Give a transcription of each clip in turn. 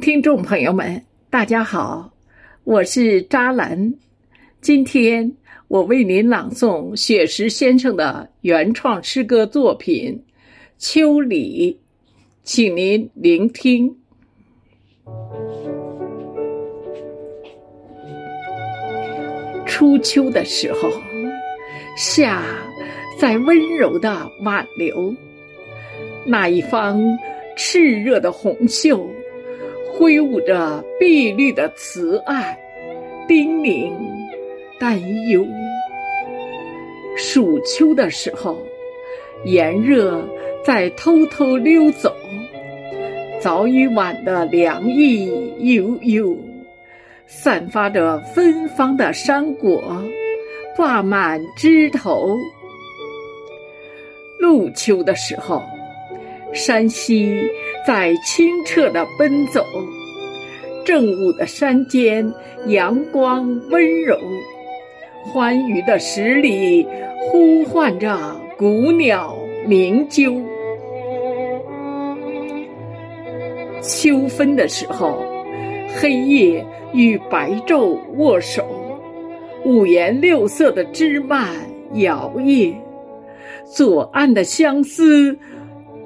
听众朋友们，大家好，我是扎兰。今天我为您朗诵雪石先生的原创诗歌作品《秋里》，请您聆听。初秋的时候，夏在温柔的挽留，那一方炽热的红袖。挥舞着碧绿的慈爱，叮咛担忧。暑秋的时候，炎热在偷偷溜走，早已晚的凉意悠悠，散发着芬芳的山果挂满枝头。入秋的时候。山溪在清澈的奔走，正午的山间阳光温柔，欢愉的十里呼唤着古鸟鸣啾。秋分的时候，黑夜与白昼握手，五颜六色的枝蔓摇曳，左岸的相思。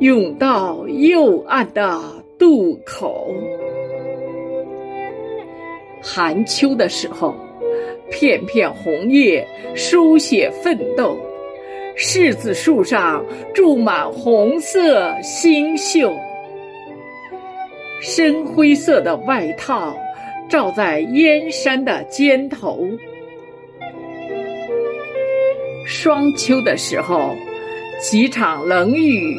涌到右岸的渡口。寒秋的时候，片片红叶书写奋斗，柿子树上住满红色星宿。深灰色的外套罩在燕山的肩头。霜秋的时候，几场冷雨。